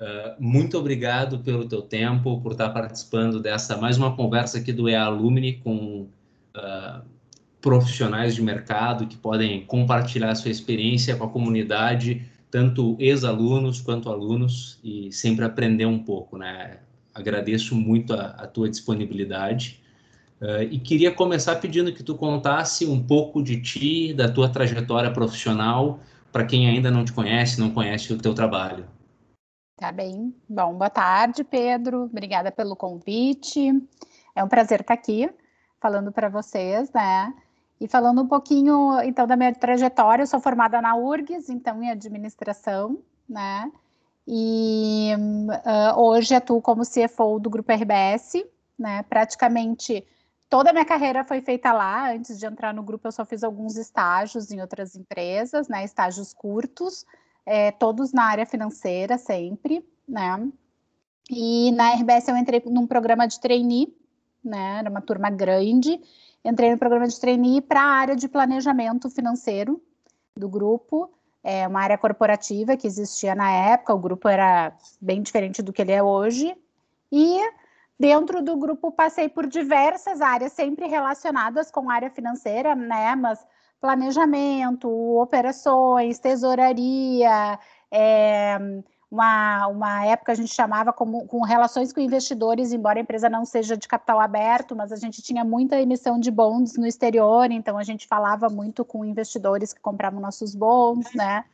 Uh, muito obrigado pelo teu tempo, por estar participando dessa mais uma conversa aqui do EA Alumni com uh, profissionais de mercado que podem compartilhar sua experiência com a comunidade, tanto ex-alunos quanto alunos, e sempre aprender um pouco, né? Agradeço muito a, a tua disponibilidade. Uh, e queria começar pedindo que tu contasse um pouco de ti, da tua trajetória profissional, para quem ainda não te conhece, não conhece o teu trabalho. Tá bem. Bom, boa tarde, Pedro. Obrigada pelo convite. É um prazer estar aqui falando para vocês, né? E falando um pouquinho, então, da minha trajetória, eu sou formada na URGS, então, em administração, né? E uh, hoje atuo como CFO do Grupo RBS, né? Praticamente toda a minha carreira foi feita lá. Antes de entrar no grupo, eu só fiz alguns estágios em outras empresas, né? Estágios curtos, é, todos na área financeira sempre, né? E na RBS eu entrei num programa de trainee, né? Era uma turma grande. Entrei no programa de trainee para a área de planejamento financeiro do grupo, é uma área corporativa que existia na época. O grupo era bem diferente do que ele é hoje. E dentro do grupo passei por diversas áreas, sempre relacionadas com a área financeira, né? Mas planejamento, operações, tesouraria, é, uma, uma época a gente chamava como, com relações com investidores, embora a empresa não seja de capital aberto, mas a gente tinha muita emissão de bonds no exterior, então a gente falava muito com investidores que compravam nossos bonds, né?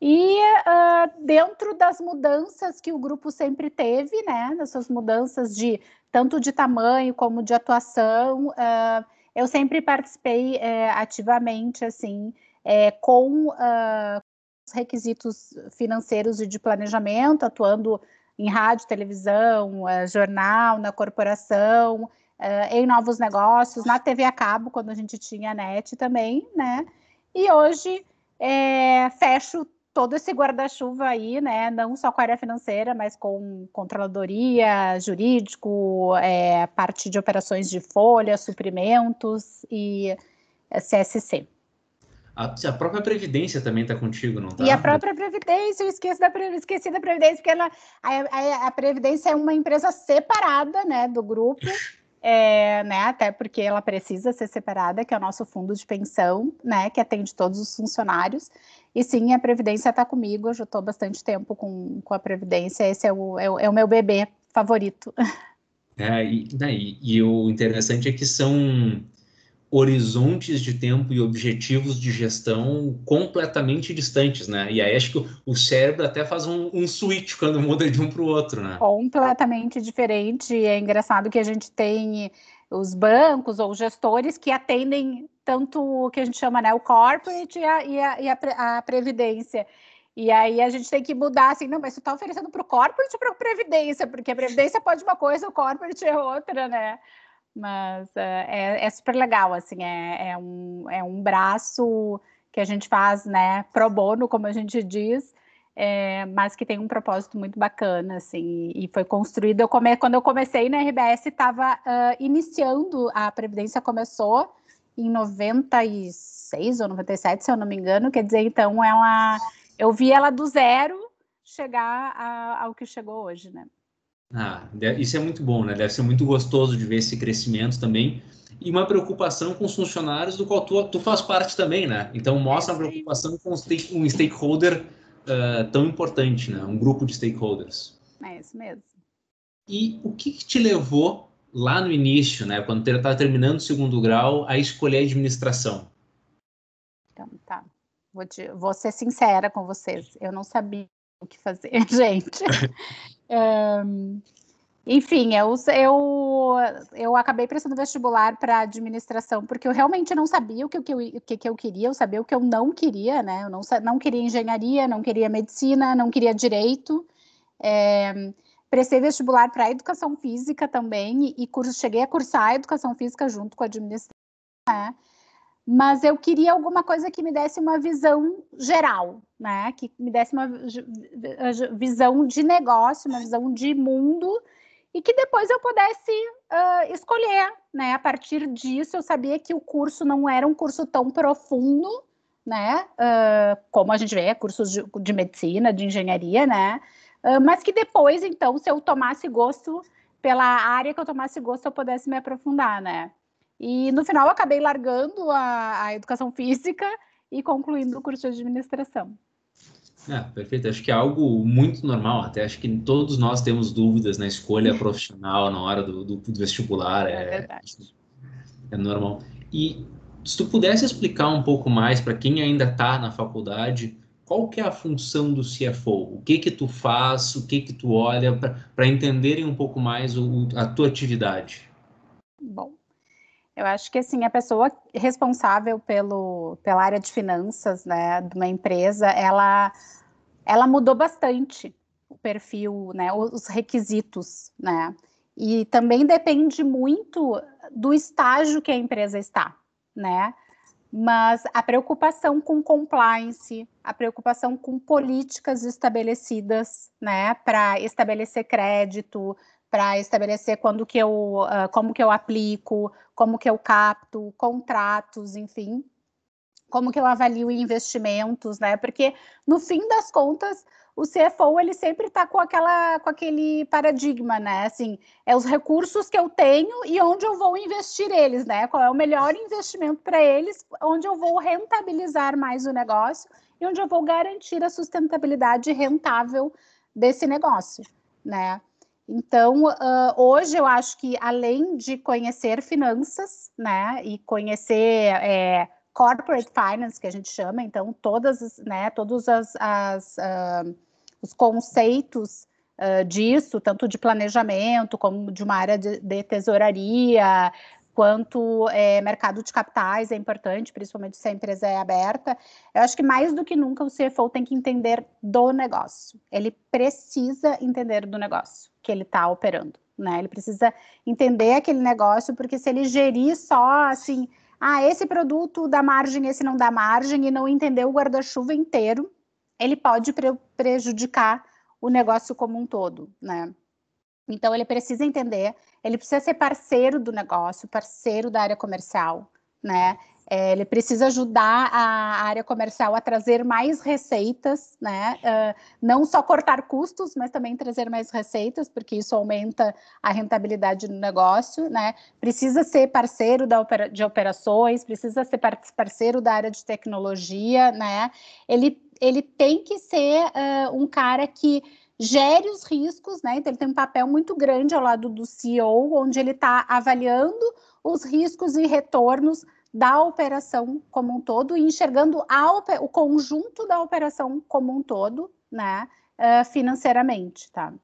E uh, dentro das mudanças que o grupo sempre teve, né, dessas mudanças de tanto de tamanho como de atuação, uh, eu sempre participei é, ativamente, assim, é, com uh, os requisitos financeiros e de planejamento, atuando em rádio, televisão, uh, jornal, na corporação, uh, em novos negócios, na TV a cabo, quando a gente tinha net também, né? E hoje é, fecho todo esse guarda-chuva aí, né? Não só com a área financeira, mas com controladoria, jurídico, é, parte de operações de folha, suprimentos e CSC. A, a própria Previdência também está contigo, não está? E a própria Previdência, eu esqueci da, esqueci da Previdência, porque ela, a, a, a Previdência é uma empresa separada né, do grupo é, né, até porque ela precisa ser separada, que é o nosso fundo de pensão, né, que atende todos os funcionários. E sim, a Previdência está comigo, eu já estou bastante tempo com, com a Previdência, esse é o, é o, é o meu bebê favorito. É, e, né, e, e o interessante é que são horizontes de tempo e objetivos de gestão completamente distantes, né? E aí acho que o, cérebro até faz um, um switch quando muda de um para o outro, né? Completamente diferente. É engraçado que a gente tem os bancos ou gestores que atendem tanto o que a gente chama, né, o corporate e a, e a, e a, a previdência. E aí a gente tem que mudar assim, não, mas você está oferecendo para o corporate ou para a previdência? Porque a previdência pode uma coisa, o corporate é outra, né? Mas uh, é, é, super legal, assim, é, é, um, é um braço que a gente faz, né, pro bono, como a gente diz, é, mas que tem um propósito muito bacana, assim, e foi construído, eu come, quando eu comecei na RBS, estava uh, iniciando, a Previdência começou em 96 ou 97, se eu não me engano, quer dizer, então é uma, eu vi ela do zero chegar a, ao que chegou hoje, né. Ah, isso é muito bom, né? Deve ser muito gostoso de ver esse crescimento também. E uma preocupação com os funcionários, do qual tu, tu faz parte também, né? Então mostra a preocupação com um stakeholder uh, tão importante, né? Um grupo de stakeholders. É isso mesmo. E o que, que te levou lá no início, né? Quando tu estava terminando o segundo grau, a escolher a administração? Então, tá. Vou, te, vou ser sincera com vocês. Eu não sabia o que fazer, gente. Um, enfim, eu, eu, eu acabei prestando vestibular para administração porque eu realmente não sabia o que, o, que eu, o que eu queria, eu sabia o que eu não queria, né? Eu não, não queria engenharia, não queria medicina, não queria direito. É, prestei vestibular para educação física também e, curso, cheguei a cursar educação física junto com a administração. Né? mas eu queria alguma coisa que me desse uma visão geral, né? Que me desse uma visão de negócio, uma visão de mundo e que depois eu pudesse uh, escolher, né? A partir disso, eu sabia que o curso não era um curso tão profundo, né? Uh, como a gente vê, cursos de, de medicina, de engenharia, né? Uh, mas que depois, então, se eu tomasse gosto pela área que eu tomasse gosto, eu pudesse me aprofundar, né? E no final eu acabei largando a, a educação física e concluindo o curso de administração. É, perfeito. Acho que é algo muito normal. Até acho que todos nós temos dúvidas na escolha profissional na hora do, do, do vestibular. É, é verdade. É normal. E se tu pudesse explicar um pouco mais para quem ainda está na faculdade, qual que é a função do CFO? O que que tu faz? O que que tu olha para entenderem um pouco mais o, a tua atividade? Bom, eu acho que assim a pessoa responsável pelo pela área de finanças, né, de uma empresa, ela ela mudou bastante o perfil, né, os requisitos, né? E também depende muito do estágio que a empresa está, né? Mas a preocupação com compliance, a preocupação com políticas estabelecidas, né, para estabelecer crédito, para estabelecer quando que eu, uh, como que eu aplico, como que eu capto, contratos, enfim, como que eu avalio investimentos, né? Porque no fim das contas, o CFO ele sempre está com aquela com aquele paradigma, né? Assim, é os recursos que eu tenho e onde eu vou investir eles, né? Qual é o melhor investimento para eles, onde eu vou rentabilizar mais o negócio e onde eu vou garantir a sustentabilidade rentável desse negócio, né? Então, uh, hoje eu acho que além de conhecer finanças, né, e conhecer é, corporate finance, que a gente chama, então todas, né, todos as, as uh, os conceitos uh, disso, tanto de planejamento como de uma área de, de tesouraria, quanto é, mercado de capitais é importante, principalmente se a empresa é aberta. Eu acho que mais do que nunca o CFO tem que entender do negócio. Ele precisa entender do negócio que ele está operando, né? Ele precisa entender aquele negócio, porque se ele gerir só assim ah, esse produto dá margem, esse não dá margem, e não entender o guarda-chuva inteiro, ele pode pre prejudicar o negócio como um todo, né? Então, ele precisa entender, ele precisa ser parceiro do negócio, parceiro da área comercial, né? É, ele precisa ajudar a área comercial a trazer mais receitas, né? Uh, não só cortar custos, mas também trazer mais receitas, porque isso aumenta a rentabilidade do negócio, né? Precisa ser parceiro da de operações, precisa ser parceiro da área de tecnologia, né? Ele, ele tem que ser uh, um cara que gere os riscos, né? Então ele tem um papel muito grande ao lado do CEO, onde ele está avaliando os riscos e retornos da operação como um todo e enxergando a, o conjunto da operação como um todo, né, uh, financeiramente, tá?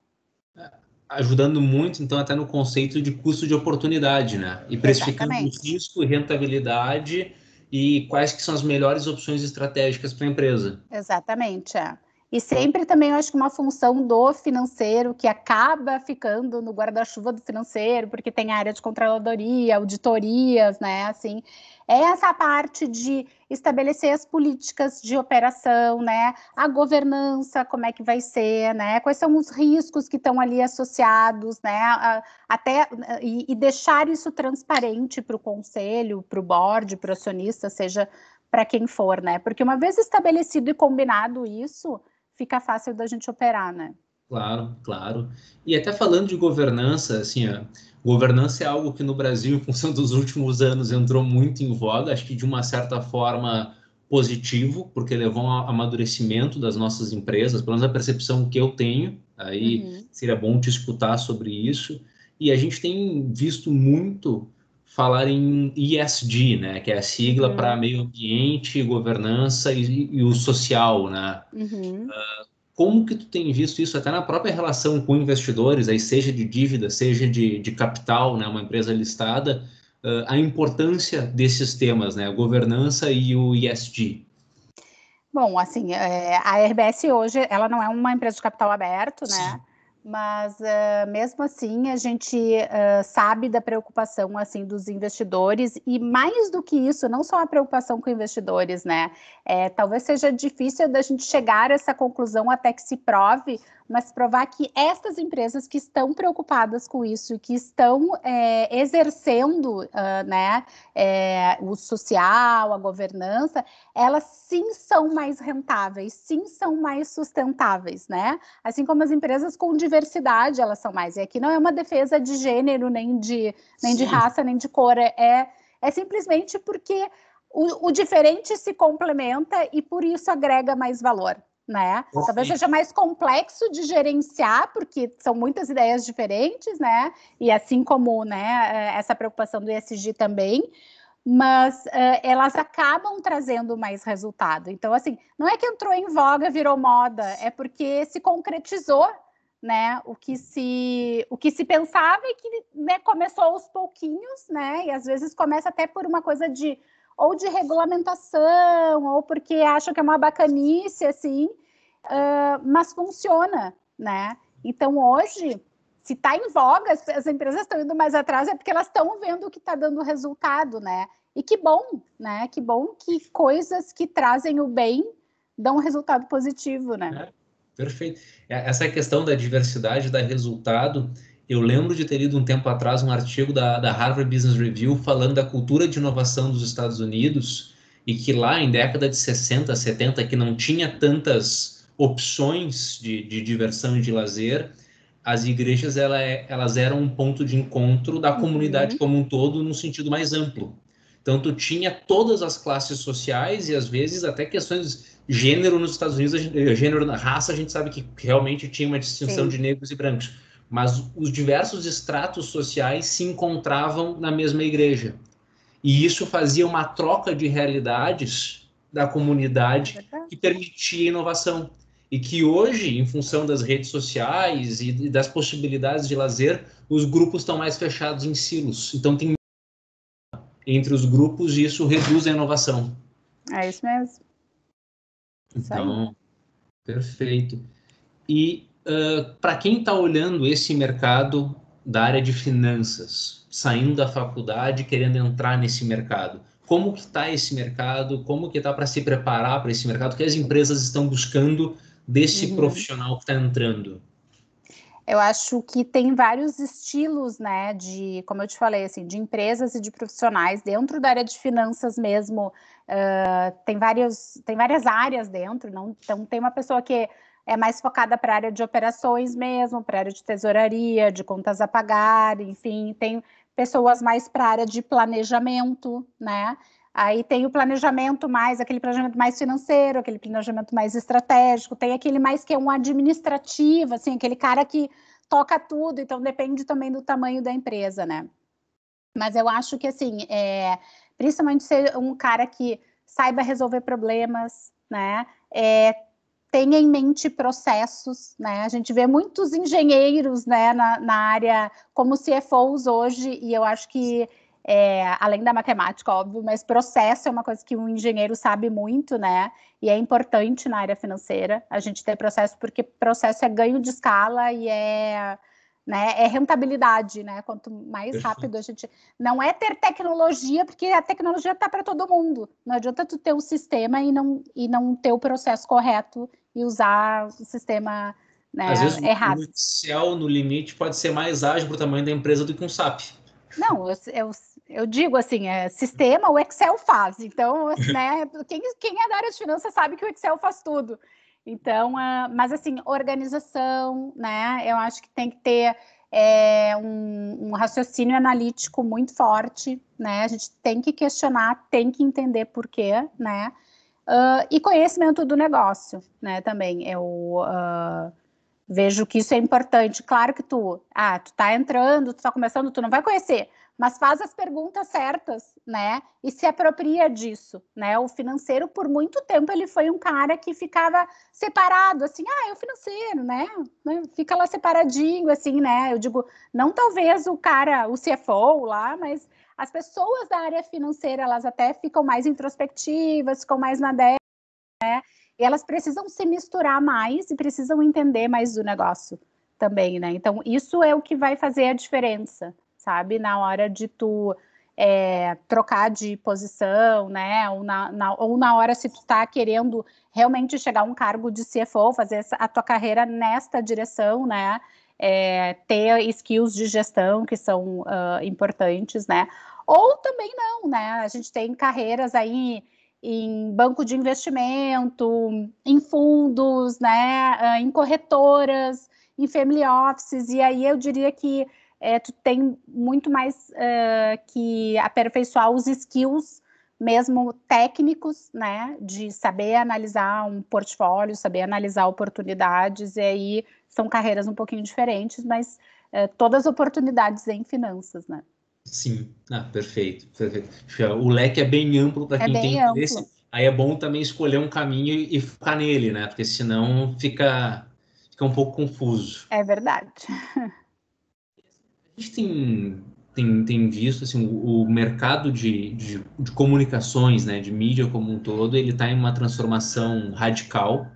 Ajudando muito, então, até no conceito de custo de oportunidade, né? E precificando o risco e rentabilidade e quais que são as melhores opções estratégicas para a empresa. Exatamente, é. E sempre também eu acho que uma função do financeiro que acaba ficando no guarda-chuva do financeiro, porque tem área de controladoria, auditorias, né? Assim, é essa parte de estabelecer as políticas de operação, né? A governança, como é que vai ser, né? Quais são os riscos que estão ali associados, né? Até e deixar isso transparente para o conselho, para o board, para o acionista, seja para quem for, né? Porque uma vez estabelecido e combinado isso, fica fácil da gente operar, né? Claro, claro. E até falando de governança, assim, ó, governança é algo que no Brasil, em função dos últimos anos, entrou muito em voga, acho que de uma certa forma positivo, porque levou ao amadurecimento das nossas empresas, pelo menos a percepção que eu tenho, aí uhum. seria bom te escutar sobre isso. E a gente tem visto muito falar em ESG, né, que é a sigla uhum. para meio ambiente, governança e, e o social, né? Uhum. Uh, como que tu tem visto isso até na própria relação com investidores, aí seja de dívida, seja de, de capital, né, uma empresa listada, uh, a importância desses temas, né, governança e o ESG? Bom, assim, é, a RBS hoje, ela não é uma empresa de capital aberto, né, mas uh, mesmo assim a gente uh, sabe da preocupação assim dos investidores e mais do que isso, não só a preocupação com investidores, né? É, talvez seja difícil da gente chegar a essa conclusão até que se prove, mas provar que estas empresas que estão preocupadas com isso, que estão é, exercendo uh, né, é, o social, a governança, elas sim são mais rentáveis, sim são mais sustentáveis, né? Assim como as empresas com diversidade, elas são mais. E aqui não é uma defesa de gênero, nem de, nem de raça, nem de cor, é, é simplesmente porque o, o diferente se complementa e por isso agrega mais valor né? Talvez seja mais complexo de gerenciar, porque são muitas ideias diferentes, né? E assim como, né, eh, essa preocupação do ESG também, mas uh, elas acabam trazendo mais resultado. Então, assim, não é que entrou em voga, virou moda, é porque se concretizou, né? O que se, o que se pensava e que né, começou aos pouquinhos, né? E às vezes começa até por uma coisa de ou de regulamentação, ou porque acham que é uma bacanice, assim, uh, mas funciona, né? Então, hoje, se está em voga, as empresas estão indo mais atrás, é porque elas estão vendo que está dando resultado, né? E que bom, né? Que bom que coisas que trazem o bem dão um resultado positivo, né? É, perfeito. É, essa questão da diversidade dá resultado eu lembro de ter lido um tempo atrás um artigo da, da Harvard Business Review falando da cultura de inovação dos Estados Unidos e que lá em década de 60, 70, que não tinha tantas opções de, de diversão e de lazer, as igrejas ela, é, elas eram um ponto de encontro da comunidade uhum. como um todo, num sentido mais amplo. Então, tu tinha todas as classes sociais e, às vezes, até questões gênero nos Estados Unidos, gênero na raça, a gente sabe que realmente tinha uma distinção Sim. de negros e brancos mas os diversos estratos sociais se encontravam na mesma igreja. E isso fazia uma troca de realidades da comunidade que permitia inovação. E que hoje, em função das redes sociais e das possibilidades de lazer, os grupos estão mais fechados em silos. Então, tem entre os grupos e isso reduz a inovação. É isso mesmo. Então, perfeito. E uh, para quem está olhando esse mercado da área de finanças, saindo da faculdade, querendo entrar nesse mercado, como que está esse mercado? Como que está para se preparar para esse mercado? O que as empresas estão buscando desse uhum. profissional que está entrando? Eu acho que tem vários estilos, né, de, como eu te falei, assim, de empresas e de profissionais dentro da área de finanças mesmo. Uh, tem vários, tem várias áreas dentro. Não, então tem uma pessoa que é mais focada para a área de operações mesmo, para a área de tesouraria, de contas a pagar, enfim, tem pessoas mais para a área de planejamento, né? Aí tem o planejamento mais, aquele planejamento mais financeiro, aquele planejamento mais estratégico, tem aquele mais que é um administrativo, assim, aquele cara que toca tudo, então depende também do tamanho da empresa, né? Mas eu acho que, assim, é, principalmente ser um cara que saiba resolver problemas, né? É, tenha em mente processos, né? A gente vê muitos engenheiros, né, na, na área como CFOs hoje, e eu acho que é, além da matemática, óbvio, mas processo é uma coisa que um engenheiro sabe muito, né? E é importante na área financeira a gente ter processo, porque processo é ganho de escala e é né? É rentabilidade, né? Quanto mais Perfeito. rápido a gente. Não é ter tecnologia, porque a tecnologia está para todo mundo. Não adianta tu ter o um sistema e não, e não ter o processo correto e usar o sistema né, Às vezes, errado. O Excel, no limite, pode ser mais ágil para o tamanho da empresa do que um SAP. Não, eu, eu, eu digo assim, é, sistema o Excel faz. Então, né, quem, quem é da área de finanças sabe que o Excel faz tudo. Então, uh, mas assim, organização, né? Eu acho que tem que ter é, um, um, raciocínio analítico muito forte, né? A gente tem que questionar, tem que entender por quê, né? Uh, e conhecimento do negócio, né? Também eu uh, vejo que isso é importante. Claro que tu, ah, tu tá entrando, tu tá começando, tu não vai conhecer, mas faz as perguntas certas, né? E se apropria disso, né? O financeiro, por muito tempo, ele foi um cara que ficava separado, assim, ah, é o financeiro, né? né? Fica lá separadinho, assim, né? Eu digo, não talvez o cara, o CFO lá, mas as pessoas da área financeira, elas até ficam mais introspectivas, ficam mais na dela, né? E elas precisam se misturar mais e precisam entender mais do negócio, também, né? Então, isso é o que vai fazer a diferença, sabe? Na hora de tu é, trocar de posição, né? Ou na, na, ou na hora se tu tá querendo realmente chegar a um cargo de CFO, fazer a tua carreira nesta direção, né? É, ter skills de gestão que são uh, importantes, né? Ou também não, né? A gente tem carreiras aí em banco de investimento, em fundos, né, em corretoras, em family offices, e aí eu diria que é, tu tem muito mais uh, que aperfeiçoar os skills mesmo técnicos, né, de saber analisar um portfólio, saber analisar oportunidades, e aí são carreiras um pouquinho diferentes, mas uh, todas oportunidades em finanças, né. Sim, ah, perfeito, perfeito. O leque é bem amplo para é quem é tem amplo. interesse. Aí é bom também escolher um caminho e focar nele, né? Porque senão fica, fica um pouco confuso. É verdade. Gente tem, tem, tem visto assim, o, o mercado de, de, de, comunicações, né, de mídia como um todo, ele está em uma transformação radical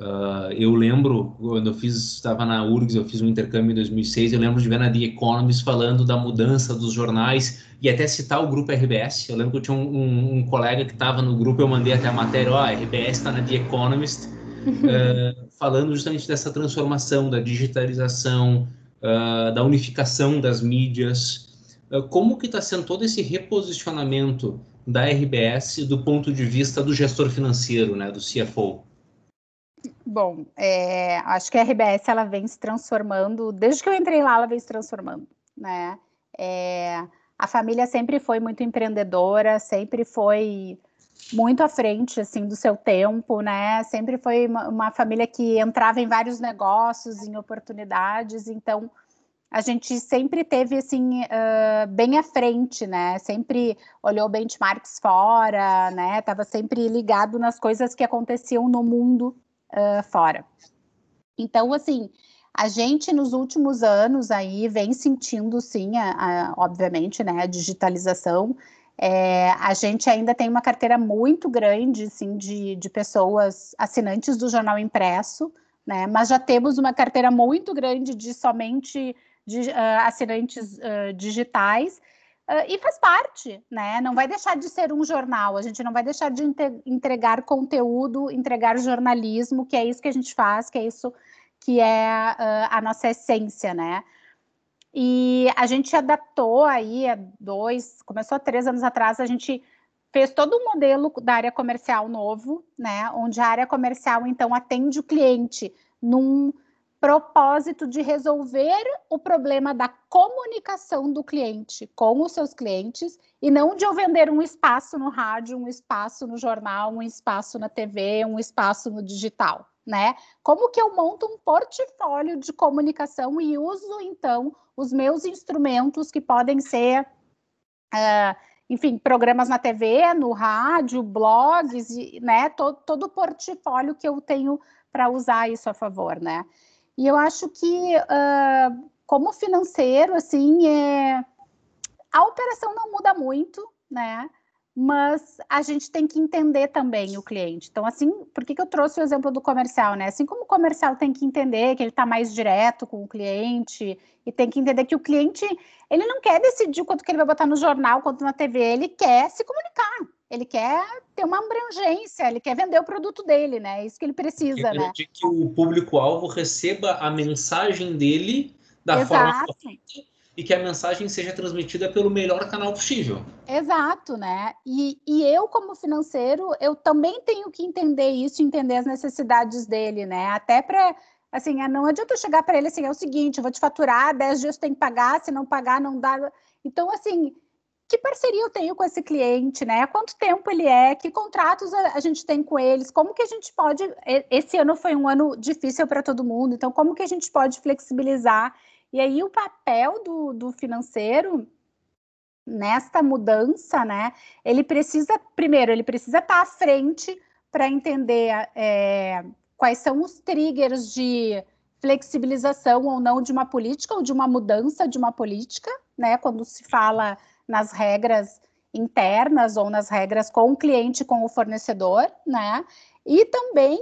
Uh, eu lembro, quando eu fiz, estava na URGS, eu fiz um intercâmbio em 2006, eu lembro de ver na The Economist falando da mudança dos jornais e até citar o grupo RBS. Eu lembro que eu tinha um, um, um colega que estava no grupo, eu mandei até a matéria, ó, oh, RBS está na The Economist, uh, falando justamente dessa transformação, da digitalização, uh, da unificação das mídias. como que está sendo todo esse reposicionamento da RBS do ponto de vista do gestor financeiro, né, do CFO? Bom, é, acho que a RBS ela vem se transformando, desde que eu entrei lá, ela vem se transformando, né? É, a família sempre foi muito empreendedora, sempre foi muito à frente assim do seu tempo, né? Sempre foi uma, uma família que entrava em vários negócios, em oportunidades, então a gente sempre teve assim uh, bem à frente, né? Sempre olhou benchmarks fora, né? Tava sempre ligado nas coisas que aconteciam no mundo uh, fora. Então, assim, a gente nos últimos anos aí vem sentindo, sim, a, a, obviamente, né, a digitalização. É, a gente ainda tem uma carteira muito grande, assim, de, de pessoas assinantes do jornal impresso, né, mas já temos uma carteira muito grande de somente de, uh, assinantes uh, digitais Uh, e faz parte, né? Não vai deixar de ser um jornal, a gente não vai deixar de entregar conteúdo, entregar jornalismo, que é isso que a gente faz, que é isso que é a nossa essência, né? E a gente adaptou aí há dois, começou há três anos atrás, a gente fez todo um modelo da área comercial novo, né? Onde a área comercial, então, atende o cliente num propósito de resolver o problema da comunicação do cliente com os seus clientes e não de eu vender um espaço no rádio, um espaço no jornal, um espaço na TV, um espaço no digital, né? Como que eu monto um portfólio de comunicação e uso então os meus instrumentos que podem ser uh, enfim, programas na TV, no rádio, blogs, né? Todo, todo o portfólio que eu tenho para usar isso a favor, né? E eu acho que, uh, como financeiro, assim, é... a operação não muda muito, né? Mas a gente tem que entender também o cliente. Então, assim, por que, que eu trouxe o exemplo do comercial, né? Assim como o comercial tem que entender que ele está mais direto com o cliente e tem que entender que o cliente, ele não quer decidir quanto que ele vai botar no jornal, quanto na TV, ele quer se comunicar ele quer ter uma abrangência, ele quer vender o produto dele, né? É isso que ele precisa, ele né? De que o público-alvo receba a mensagem dele da Exato. forma e que a mensagem seja transmitida pelo melhor canal possível. Exato, né? E, e eu, como financeiro, eu também tenho que entender isso, entender as necessidades dele, né? Até para assim, não adianta eu chegar para ele assim, é o seguinte, eu vou te faturar, 10 dias tem que pagar, se não pagar, não dá. Então, assim, que parceria eu tenho com esse cliente, né? Quanto tempo ele é, que contratos a, a, gente tem com eles, como que a gente pode. Esse ano foi um ano difícil para todo mundo, então como que a gente pode flexibilizar? E aí o papel do, do financeiro nesta mudança, né? Ele precisa, primeiro, ele precisa estar à frente para entender é, quais são os triggers de flexibilização ou não de uma política ou de uma mudança de uma política, né? Quando se fala nas regras internas ou nas regras com o cliente, com o fornecedor, né? E também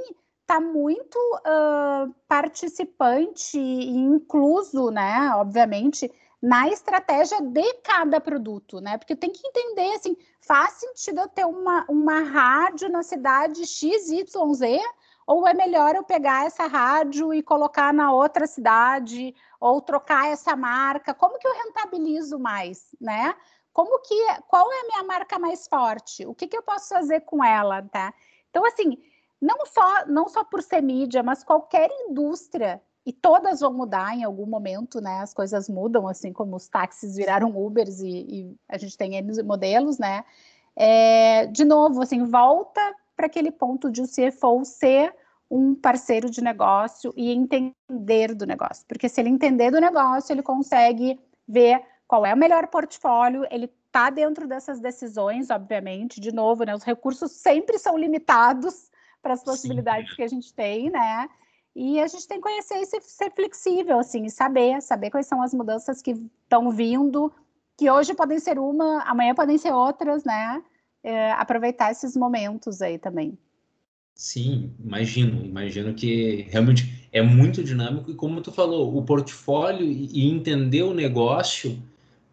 está muito uh, participante e incluso, né, obviamente, na estratégia de cada produto, né? Porque tem que entender, assim, faz sentido eu ter uma, uma rádio na cidade XYZ ou é melhor eu pegar essa rádio e colocar na outra cidade ou trocar essa marca? Como que eu rentabilizo mais, né? Como que qual é a minha marca mais forte? O que, que eu posso fazer com ela, tá? Então assim, não só não só por ser mídia, mas qualquer indústria e todas vão mudar em algum momento, né? As coisas mudam, assim como os táxis viraram Ubers e, e a gente tem N modelos, né? É, de novo, assim, volta para aquele ponto de o CFO ser um parceiro de negócio e entender do negócio, porque se ele entender do negócio, ele consegue ver qual é o melhor portfólio, ele está dentro dessas decisões, obviamente, de novo, né? Os recursos sempre são limitados para as possibilidades Sim. que a gente tem, né? E a gente tem que conhecer e ser, ser flexível, assim, e saber, saber quais são as mudanças que estão vindo, que hoje podem ser uma, amanhã podem ser outras, né? É, aproveitar esses momentos aí também. Sim, imagino, imagino que realmente é muito dinâmico e como tu falou, o portfólio e entender o negócio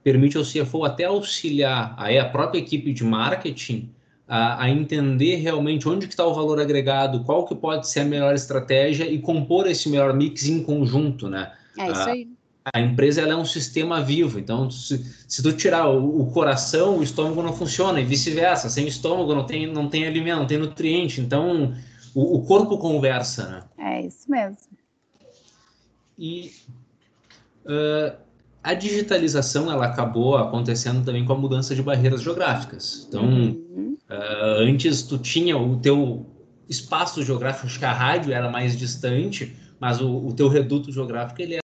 permite ao CFO até auxiliar aí a própria equipe de marketing a, a entender realmente onde que está o valor agregado, qual que pode ser a melhor estratégia e compor esse melhor mix em conjunto, né? É isso aí. A, a empresa ela é um sistema vivo, então se, se tu tirar o, o, coração, o estômago não funciona e vice-versa. Sem estômago não tem, não tem alimento, não tem nutriente. Então o, o corpo conversa, né? É isso mesmo. E uh, a digitalização ela acabou acontecendo também com a mudança de barreiras geográficas. Então, uhum. Uh, antes tu tinha o teu espaço geográfico, acho que a rádio era mais distante, mas o, o teu reduto geográfico ele era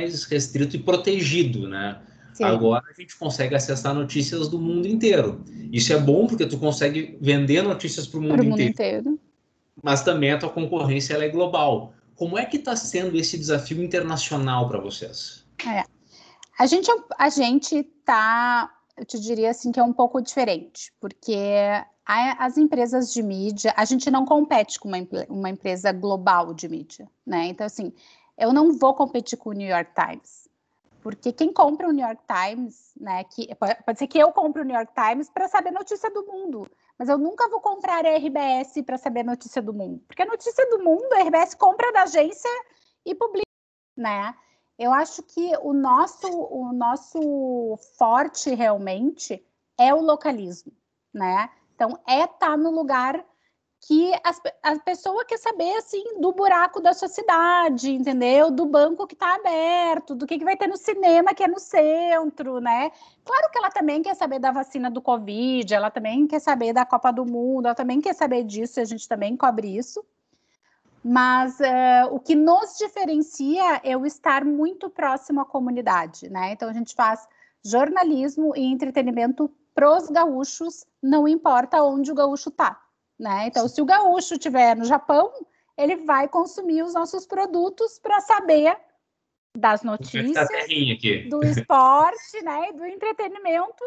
mais restrito e protegido, né? Sim. Agora a gente consegue acessar notícias do mundo inteiro. Isso é bom porque tu consegue vender notícias para o mundo, mundo, inteiro. Mas também a tua concorrência ela é global. Como é que está sendo esse desafio internacional para vocês? É. A gente, a gente tá, eu te diria assim que é um pouco diferente, porque as empresas de mídia, a gente não compete com uma, uma empresa global de mídia, né? Então, assim, eu não vou competir com o New York Times, porque quem compra o New York Times, né? Que, pode, pode ser que eu compre o New York Times para saber notícia do mundo, mas eu nunca vou comprar a RBS para saber notícia do mundo, porque a notícia do mundo, a RBS compra da agência e publica, né? Eu acho que o nosso, o nosso forte realmente é o localismo, né? Então, é estar tá no lugar que as, a pessoa quer saber, assim, do buraco da sua cidade, entendeu? Do banco que está aberto, do que, que vai ter no cinema que é no centro, né? Claro que ela também quer saber da vacina do Covid, ela também quer saber da Copa do Mundo, ela também quer saber disso, e a gente também cobre isso, mas uh, o que nos diferencia é o estar muito próximo à comunidade, né? Então a gente faz jornalismo e entretenimento pros gaúchos, não importa onde o gaúcho tá, né? Então se o gaúcho estiver no Japão, ele vai consumir os nossos produtos para saber das notícias, do esporte, né, e do entretenimento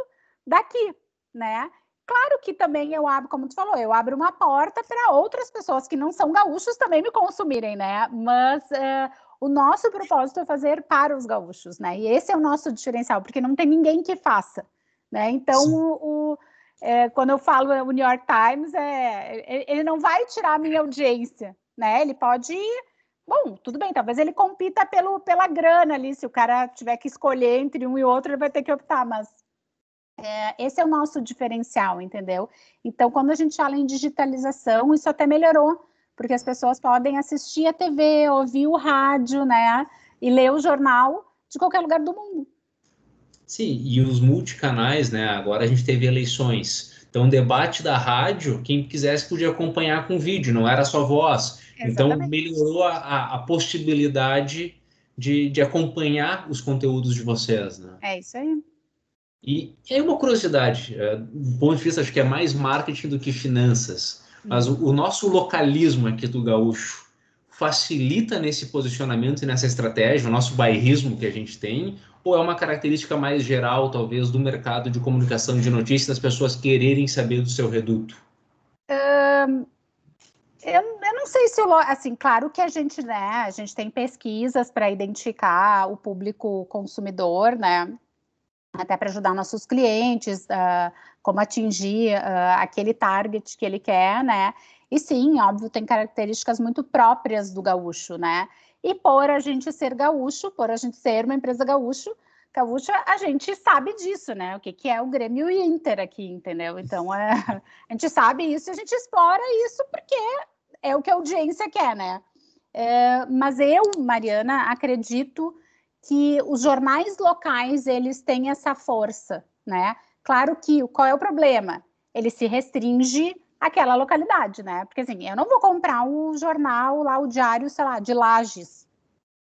daqui, né? Claro que também eu abro, como tu falou, eu abro uma porta para outras pessoas que não são gaúchos também me consumirem, né? Mas uh, o nosso propósito é fazer para os gaúchos, né? E esse é o nosso diferencial, porque não tem ninguém que faça, né? Então, o, o é, quando eu falo o New York Times, é, ele não vai tirar a minha audiência, né? Ele pode Bom, tudo bem, talvez ele compita pelo, pela grana ali. Se o cara tiver que escolher entre um e outro, ele vai ter que optar, mas é, esse é o nosso diferencial, entendeu? Então, quando a gente fala em digitalização, isso até melhorou, porque as pessoas podem assistir a TV, ouvir o rádio, né? E ler o jornal de qualquer lugar do mundo. Sim, e os multicanais, né? Agora a gente teve eleições. Então, o debate da rádio, quem quisesse podia acompanhar com vídeo, não era só voz. Então, Exatamente. Então, melhorou a, a possibilidade de, de acompanhar os conteúdos de vocês, né? É isso aí. E, e aí uma curiosidade, é, do ponto de vista acho que é mais marketing do que finanças, mas o, o nosso localismo aqui do gaúcho facilita nesse posicionamento e nessa estratégia, o nosso bairrismo que a gente tem, ou é uma característica mais geral, talvez, do mercado de comunicação de notícias, das pessoas quererem saber do seu reduto? Um, Eu, eu, não sei se assim, claro que a gente, né, a gente tem pesquisas para identificar o público consumidor, né, até para ajudar nossos clientes, uh, como atingir uh, aquele target que ele quer, né? E sim, óbvio, tem características muito próprias do gaúcho, né? E por a gente ser gaúcho, por a gente ser uma empresa gaúcho, gaúcha, a gente sabe disso, né? O que, que é o Grêmio e Inter aqui, entendeu? Então, é, a gente sabe isso e a gente explora isso porque é o que a audiência quer, né? É, mas eu, Mariana, acredito que os jornais locais, eles têm essa força, né? Claro que, qual é o problema? Ele se restringe àquela localidade, né? Porque, assim, eu não vou comprar o jornal lá, o diário, sei lá, de Lages.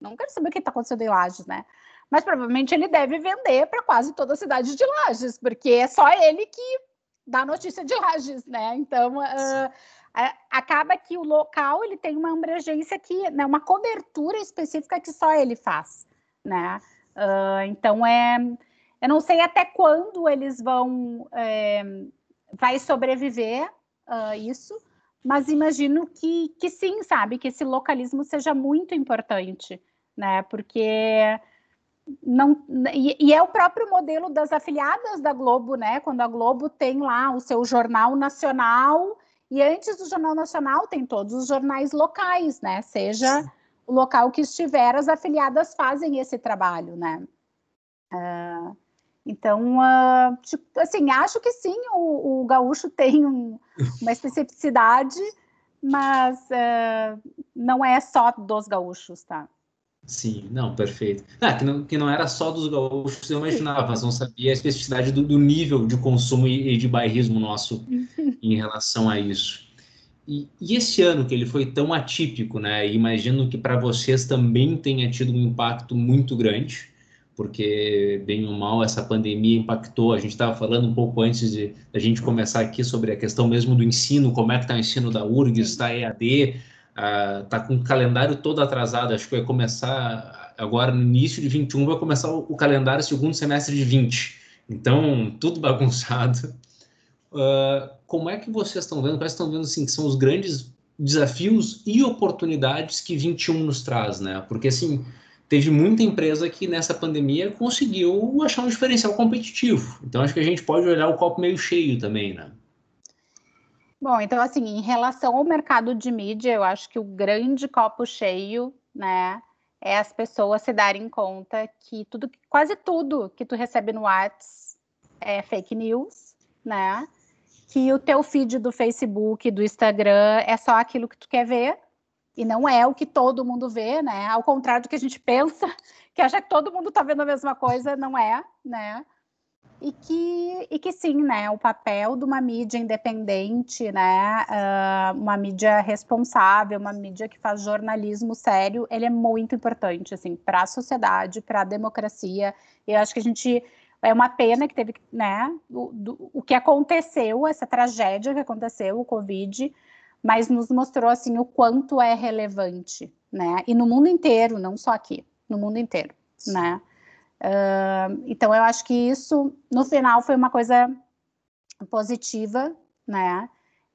Não quero saber o que está acontecendo em Lages, né? mas provavelmente ele deve vender para quase toda a cidade de Lages, porque é só ele que dá notícia de Lages, né? Então, uh, acaba que o local ele tem uma abrangência que, né, uma cobertura específica que só ele faz, né? Uh, então, é, eu não sei até quando eles vão, é, vai sobreviver uh, isso, mas imagino que, que sim, sabe? Que esse localismo seja muito importante, né? Porque não e, e, é o próprio modelo das afiliadas da Globo, né? Quando a Globo tem lá o seu jornal nacional e antes do jornal nacional tem todos os jornais locais, né? Seja. O local que estiver, as afiliadas fazem esse trabalho, né? Uh, então, uh, tipo, assim, acho que sim, o, o gaúcho tem um, uma especificidade, mas uh, não é só dos gaúchos, tá? Sim, não, perfeito. Ah, que, não, que não era só dos gaúchos, eu imaginava, mas não sabia a especificidade do, do nível de consumo e, e, de bairrismo nosso em relação a isso. E, e, esse ano que ele foi tão atípico, né? Imagino que para vocês também tenha tido um impacto muito grande, porque bem ou mal essa pandemia impactou. A gente estava falando um pouco antes de a gente começar aqui sobre a questão mesmo do ensino, como é que está o ensino da URGS, está EAD, está com o calendário todo atrasado, acho que vai começar agora no início de 21, vai começar o, o calendário segundo semestre de 20. Então, tudo bagunçado. Uh, como é que vocês estão vendo? Quais estão vendo assim, que são os grandes desafios e oportunidades que 21 nos traz, né? Porque assim, teve muita empresa que nessa pandemia conseguiu achar um diferencial competitivo. Então acho que a gente pode olhar o copo meio cheio também, né? Bom, então assim, em relação ao mercado de mídia, eu acho que o grande copo cheio, né, é as pessoas se darem conta que tudo, quase tudo que tu recebe no WhatsApp é fake news, né? Que o teu feed do Facebook, do Instagram é só aquilo que tu quer ver e não é o que todo mundo vê, né? Ao contrário do que a gente pensa, que acha que todo mundo tá vendo a mesma coisa, não é, né? e que, e que sim, né, o papel de uma mídia independente, né, uh, uma mídia responsável, uma mídia que faz jornalismo sério, ele é muito importante, assim, para a sociedade, para a democracia, e eu acho que a gente, é uma pena que teve, né, o, do, o que aconteceu, essa tragédia que aconteceu, o Covid, mas nos mostrou, assim, o quanto é relevante, né, e no mundo inteiro, não só aqui, no mundo inteiro, né, Uh, então, eu acho que isso, no final, foi uma coisa positiva, né?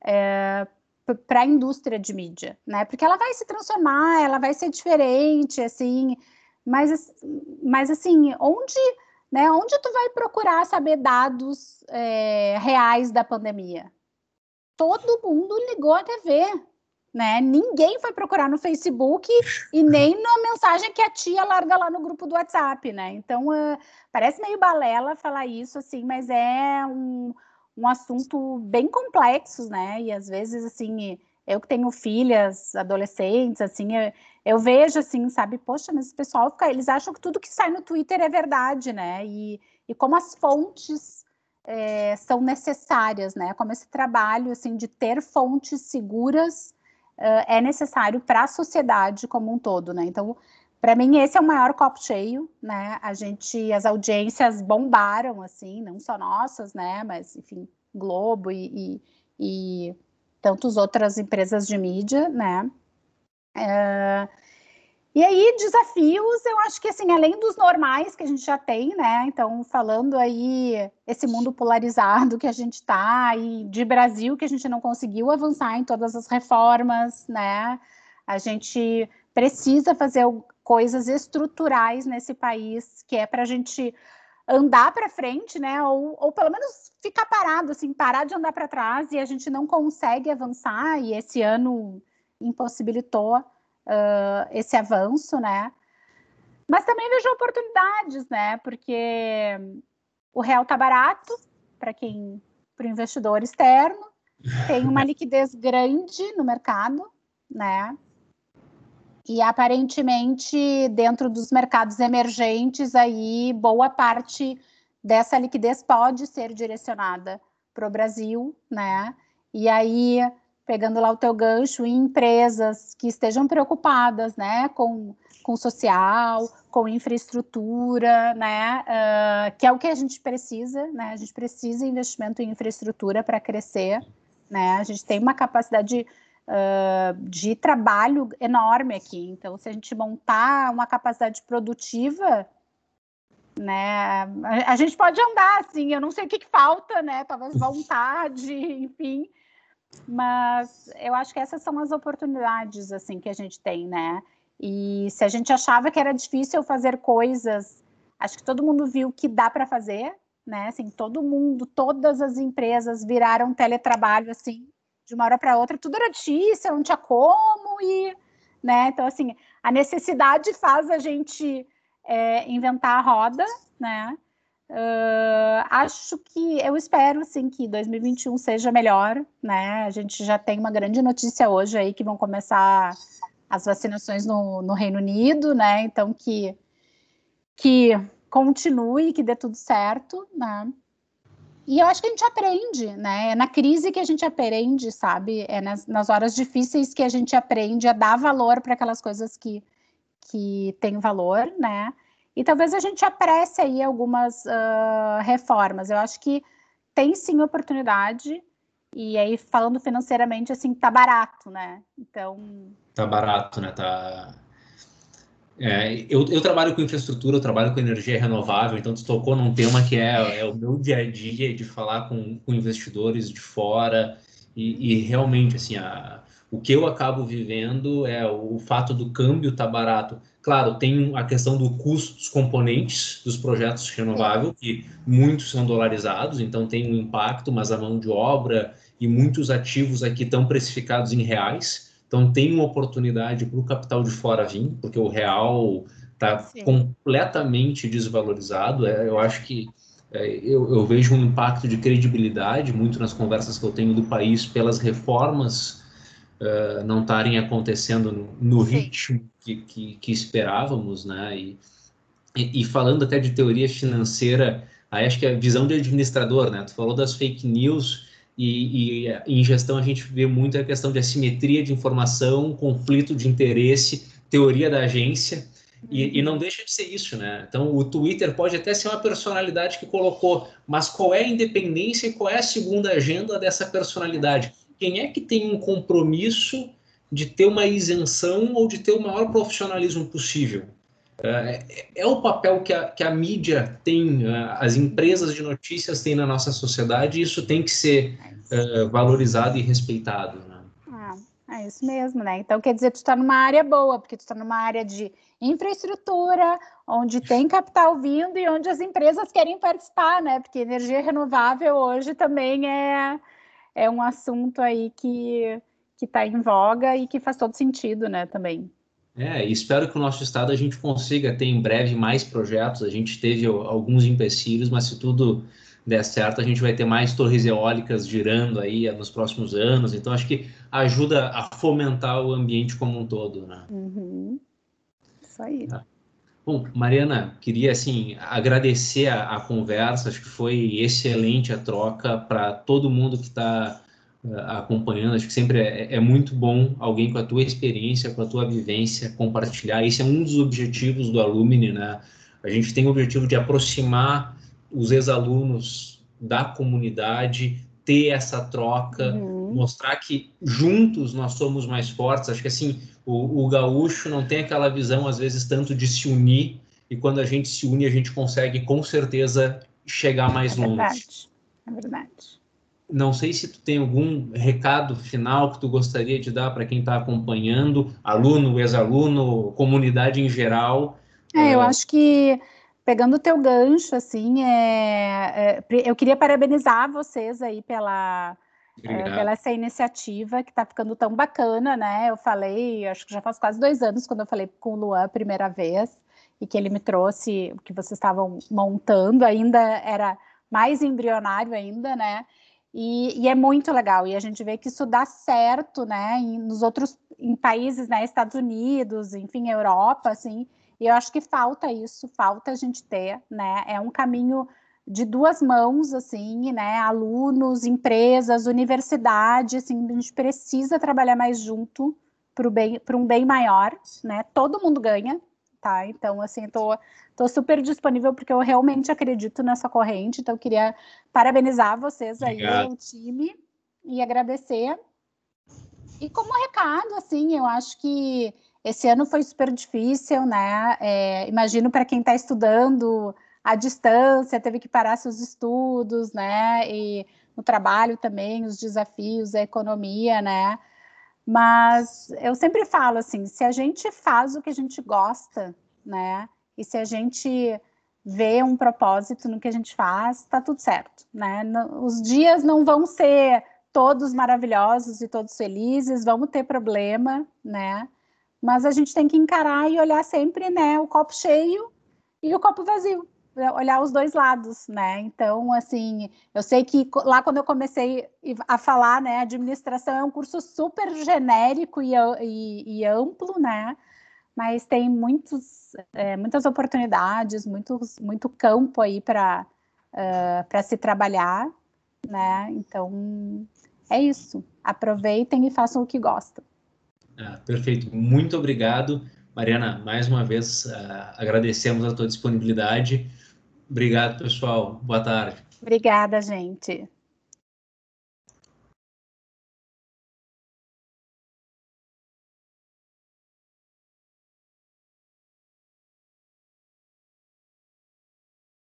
É, para a indústria de mídia, né? Porque ela vai se transformar, ela vai ser diferente, assim, mas, mas assim, onde, né? Onde tu vai procurar saber dados é, reais da pandemia? Todo mundo ligou a TV, né? Ninguém foi procurar no Facebook e nem na mensagem que a tia larga lá no grupo do WhatsApp, né? Então, uh, parece meio balela falar isso, assim, mas é um, um assunto bem complexo, né? E às vezes, assim, eu que tenho filhas, adolescentes, assim, eu, eu vejo, assim, sabe? Poxa, mas o pessoal fica, eles acham que tudo que sai no Twitter é verdade, né? E, e como as fontes é, são necessárias, né? Como esse trabalho, assim, de ter fontes seguras uh, é necessário para a sociedade como um todo, né? Então, para mim, esse é o maior copo cheio, né? A gente, as audiências bombaram, assim, não só nossas, né? Mas, enfim, Globo e, e, e tantas outras empresas de mídia, né? Uh, E aí, desafios, eu acho que assim, além dos normais que a gente já tem, né? Então, falando aí esse mundo polarizado que a gente está, e de Brasil que a gente não conseguiu avançar em todas as reformas, né? A gente precisa fazer coisas estruturais nesse país, que é para a gente andar para frente, né? Ou, ou pelo menos ficar parado, assim, parar de andar para trás e a gente não consegue avançar, e esse ano impossibilitou uh, esse avanço, né? Mas também vejo oportunidades, né? Porque o real tá barato para quem, para o investidor externo, tem uma liquidez grande no mercado, né? E aparentemente, dentro dos mercados emergentes, aí boa parte dessa liquidez pode ser direcionada para o Brasil, né? E aí, pegando lá o teu gancho, em empresas que estejam preocupadas, né, com, com social, com infraestrutura, né, uh, que é o que a gente precisa, né? A gente precisa de investimento em infraestrutura para crescer, né? A gente tem uma capacidade uh, de trabalho enorme aqui. Então, se a gente montar uma capacidade produtiva, né, a, gente pode andar assim. Eu não sei o que, que falta, né? Talvez vontade, enfim. Mas eu acho que essas são as oportunidades assim que a gente tem, né? E se a gente achava que era difícil fazer coisas, acho que todo mundo viu que dá para fazer, né? Assim, todo mundo, todas as empresas viraram teletrabalho assim de uma hora para outra, tudo era difícil, não tinha como, e, né, então, assim, a necessidade faz a gente é, inventar a roda, né, uh, acho que, eu espero, assim, que 2021 seja melhor, né, a gente já tem uma grande notícia hoje aí, que vão começar as vacinações no, no Reino Unido, né, então que, que continue, que dê tudo certo, né, e eu acho que a gente aprende, né? É na crise que a gente aprende, sabe? É nas, nas horas difíceis que a gente aprende a dar valor para aquelas coisas que, que têm valor, né? E talvez a gente apresse aí algumas uh, reformas. Eu acho que tem sim oportunidade. E aí, falando financeiramente, assim, tá barato, né? Então. Tá barato, né? Tá é, eu, eu, trabalho com infraestrutura, eu trabalho com energia renovável, então tu tocou num tema que é, é o meu dia a dia de falar com, com investidores de fora e, e realmente assim a, o que eu acabo vivendo é o, fato do câmbio estar tá barato. Claro, tem a questão do custo dos componentes dos projetos renováveis, que muitos são dolarizados, então tem um impacto, mas a mão de obra e muitos ativos aqui estão precificados em reais. Então, tem uma oportunidade para o capital de fora vir, porque o real está completamente desvalorizado. É, eu acho que é, eu, eu, vejo um impacto de credibilidade muito nas conversas que eu tenho do país pelas reformas uh, não estarem acontecendo no, no ritmo que, que, que, esperávamos, né? E, e, e, falando até de teoria financeira, aí acho que a visão de administrador, né? Tu falou das fake news e, e, em gestão a gente vê muito a questão de assimetria de informação, conflito de interesse, teoria da agência, e, e, não deixa de ser isso, né? Então, o Twitter pode até ser uma personalidade que colocou, mas qual é a independência e qual é a segunda agenda dessa personalidade? Quem é que tem um compromisso de ter uma isenção ou de ter o maior profissionalismo possível? É, é, o papel que a, que a mídia tem, é, as empresas de notícias têm na nossa sociedade, e isso tem que ser é, valorizado e respeitado. Né? Ah, é isso mesmo, né? Então quer dizer, tu está numa área boa, porque tu está numa área de infraestrutura, onde tem capital vindo e onde as empresas querem participar, né? Porque energia renovável hoje também é, é um assunto aí que está em voga e que faz todo sentido, né? Também. É, espero que o nosso estado a gente consiga ter em breve mais projetos. A gente teve alguns empecilhos, mas se tudo der certo, a gente vai ter mais torres eólicas girando aí nos próximos anos. Então, acho que ajuda a fomentar o ambiente como um todo, né? Uhum. Isso aí. É. Bom, Mariana, queria assim agradecer a, a, conversa. Acho que foi excelente a troca para todo mundo que está acompanhando. Acho que sempre é, é, muito bom alguém com a tua experiência, com a tua vivência, compartilhar. Esse é um dos objetivos do Alumni, né? A gente tem o objetivo de aproximar os ex-alunos da comunidade, ter essa troca, uhum. Mostrar que juntos nós somos mais fortes. Acho que assim, o, o gaúcho não tem aquela visão, às vezes, tanto de se unir, e quando a gente se une, a gente consegue com certeza chegar mais é longe. Verdade. É verdade. Não sei se tu tem algum recado final que tu gostaria de dar para quem está acompanhando, aluno, ex-aluno, comunidade em geral. É, eu uh... acho que pegando o teu gancho, assim, é, é, eu queria parabenizar vocês aí pela, é, pela essa iniciativa que está ficando tão bacana, né? Eu falei, acho que já faz quase dois anos quando eu falei com o Luan a primeira vez e que ele me trouxe o que vocês estavam montando, ainda era mais embrionário ainda, né? E, e, é muito legal, e a gente vê que isso dá certo, né, em, nos outros em países, né, Estados Unidos, enfim, Europa, assim, e eu acho que falta isso, falta a gente ter, né, é um caminho de duas mãos, assim, né, alunos, empresas, universidade, assim, a gente precisa trabalhar mais junto para um bem maior, né, todo mundo ganha, tá, então, assim, tô Estou super disponível porque eu realmente acredito nessa corrente, então eu queria parabenizar vocês Obrigado. aí, o time, e agradecer. E como recado, assim, eu acho que esse ano foi super difícil, né? É, imagino para quem está estudando à distância, teve que parar seus estudos, né? E no trabalho também, os desafios, a economia, né? Mas eu sempre falo assim, se a gente faz o que a gente gosta, né? E se a gente vê um propósito no que a gente faz, está tudo certo, né? Os dias não vão ser todos maravilhosos e todos felizes, vamos ter problema, né? Mas a gente tem que encarar e olhar sempre, né, o copo cheio e o copo vazio, olhar os dois lados, né? Então, assim, eu sei que lá quando eu comecei a falar, né, administração é um curso super genérico e, e, e amplo, né? Mas tem muitos é, muitas oportunidades, muito, muito campo aí para uh, para se trabalhar, né? Então é isso. Aproveitem e façam o que gostam. Ah, perfeito. Muito obrigado, Mariana. Mais uma vez uh, agradecemos a tua disponibilidade. Obrigado, pessoal. Boa tarde. Obrigada, gente.